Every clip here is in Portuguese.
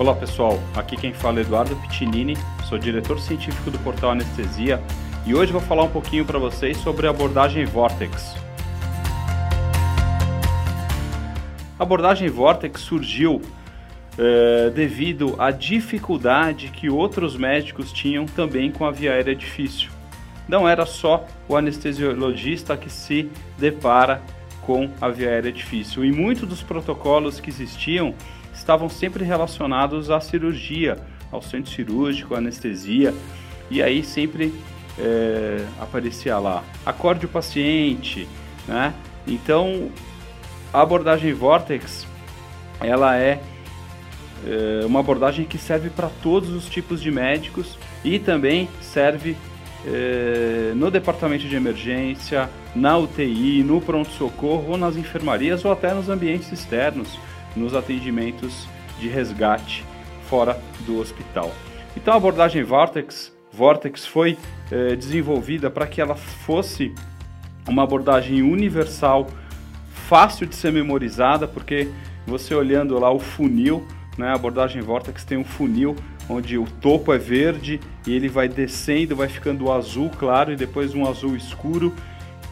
Olá pessoal, aqui quem fala é Eduardo Piccinini, sou diretor científico do portal Anestesia e hoje vou falar um pouquinho para vocês sobre a abordagem Vortex. A abordagem Vortex surgiu é, devido à dificuldade que outros médicos tinham também com a via aérea difícil. Não era só o anestesiologista que se depara com a via aérea difícil. E muitos dos protocolos que existiam estavam sempre relacionados à cirurgia, ao centro cirúrgico, à anestesia, e aí sempre é, aparecia lá, acorde o paciente, né? Então, a abordagem Vortex, ela é, é uma abordagem que serve para todos os tipos de médicos e também serve é, no departamento de emergência, na UTI, no pronto-socorro, ou nas enfermarias ou até nos ambientes externos nos atendimentos de resgate fora do hospital. Então a abordagem Vortex, Vortex foi eh, desenvolvida para que ela fosse uma abordagem universal, fácil de ser memorizada, porque você olhando lá o funil, né, a abordagem Vortex tem um funil onde o topo é verde e ele vai descendo, vai ficando azul claro e depois um azul escuro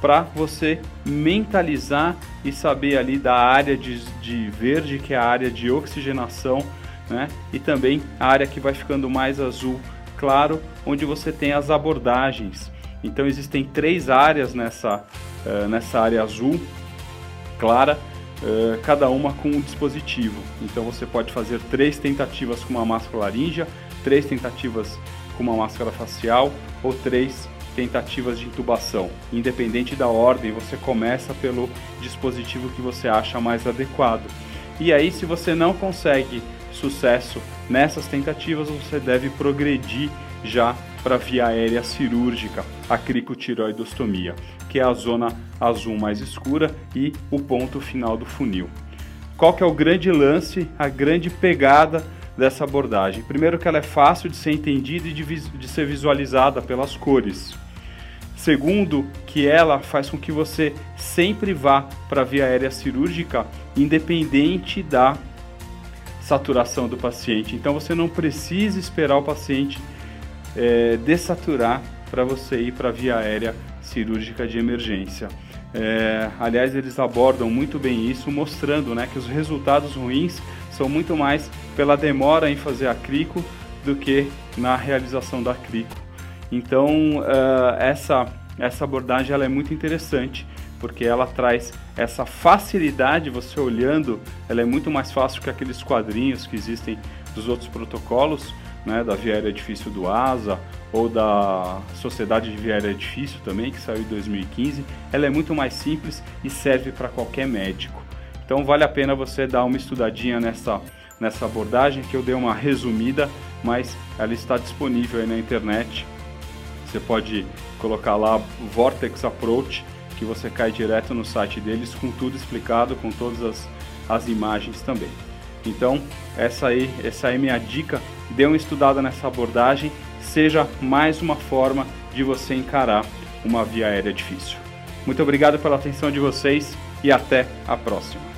para você mentalizar e saber ali da área de, de verde, que é a área de oxigenação, né? E também a área que vai ficando mais azul claro, onde você tem as abordagens. Então existem três áreas nessa, uh, nessa área azul clara, uh, cada uma com um dispositivo. Então você pode fazer três tentativas com uma máscara laríngea, três tentativas com uma máscara facial ou três tentativas de intubação. Independente da ordem, você começa pelo dispositivo que você acha mais adequado. E aí, se você não consegue sucesso nessas tentativas, você deve progredir já para via aérea cirúrgica, a cricotiroidostomia, que é a zona azul mais escura e o ponto final do funil. Qual que é o grande lance, a grande pegada dessa abordagem? Primeiro que ela é fácil de ser entendida e de, de ser visualizada pelas cores. Segundo, que ela faz com que você sempre vá para a via aérea cirúrgica, independente da saturação do paciente. Então você não precisa esperar o paciente é, dessaturar para você ir para a via aérea cirúrgica de emergência. É, aliás, eles abordam muito bem isso, mostrando né, que os resultados ruins são muito mais pela demora em fazer a crico do que na realização da crico. Então, uh, essa, essa abordagem ela é muito interessante, porque ela traz essa facilidade, você olhando, ela é muito mais fácil que aqueles quadrinhos que existem dos outros protocolos, né, da Via Aérea Difícil do ASA ou da Sociedade de Via Aérea Difícil também, que saiu em 2015. Ela é muito mais simples e serve para qualquer médico. Então vale a pena você dar uma estudadinha nessa, nessa abordagem, que eu dei uma resumida, mas ela está disponível aí na internet você pode colocar lá Vortex Approach, que você cai direto no site deles com tudo explicado, com todas as, as imagens também. Então, essa aí, essa aí é minha dica. Dê uma estudada nessa abordagem, seja mais uma forma de você encarar uma via aérea difícil. Muito obrigado pela atenção de vocês e até a próxima.